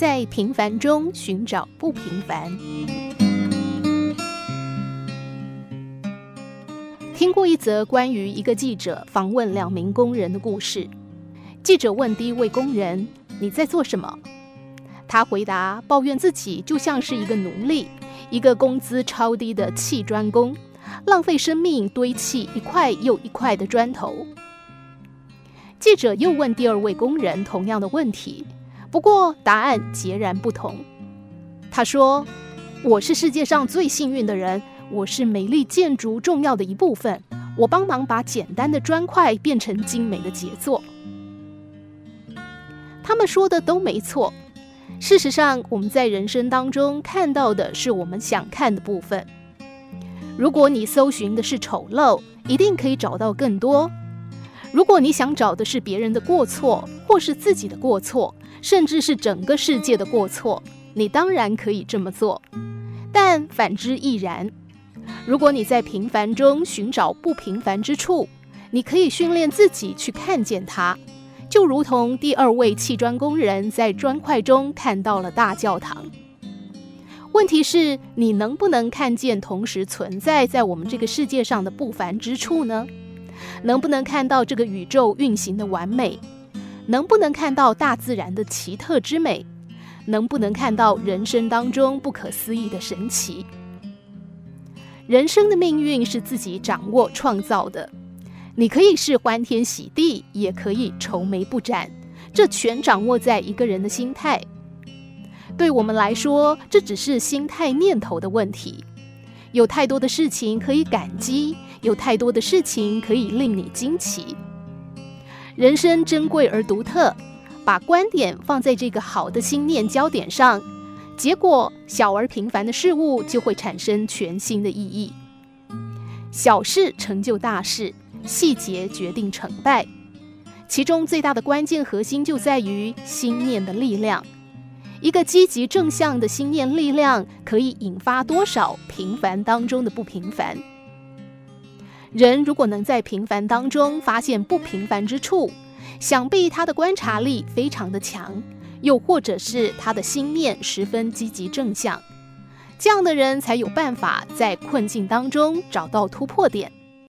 在平凡中寻找不平凡。听过一则关于一个记者访问两名工人的故事。记者问第一位工人：“你在做什么？”他回答：“抱怨自己就像是一个奴隶，一个工资超低的砌砖工，浪费生命堆砌一块又一块的砖头。”记者又问第二位工人同样的问题，不过答案截然不同。他说：“我是世界上最幸运的人。”我是美丽建筑重要的一部分，我帮忙把简单的砖块变成精美的杰作。他们说的都没错。事实上，我们在人生当中看到的是我们想看的部分。如果你搜寻的是丑陋，一定可以找到更多；如果你想找的是别人的过错，或是自己的过错，甚至是整个世界的过错，你当然可以这么做。但反之亦然。如果你在平凡中寻找不平凡之处，你可以训练自己去看见它，就如同第二位砌砖工人在砖块中看到了大教堂。问题是，你能不能看见同时存在在我们这个世界上的不凡之处呢？能不能看到这个宇宙运行的完美？能不能看到大自然的奇特之美？能不能看到人生当中不可思议的神奇？人生的命运是自己掌握创造的，你可以是欢天喜地，也可以愁眉不展，这全掌握在一个人的心态。对我们来说，这只是心态念头的问题。有太多的事情可以感激，有太多的事情可以令你惊奇。人生珍贵而独特，把观点放在这个好的心念焦点上。结果，小而平凡的事物就会产生全新的意义。小事成就大事，细节决定成败。其中最大的关键核心就在于心念的力量。一个积极正向的心念力量，可以引发多少平凡当中的不平凡。人如果能在平凡当中发现不平凡之处，想必他的观察力非常的强。又或者是他的心念十分积极正向，这样的人才有办法在困境当中找到突破点，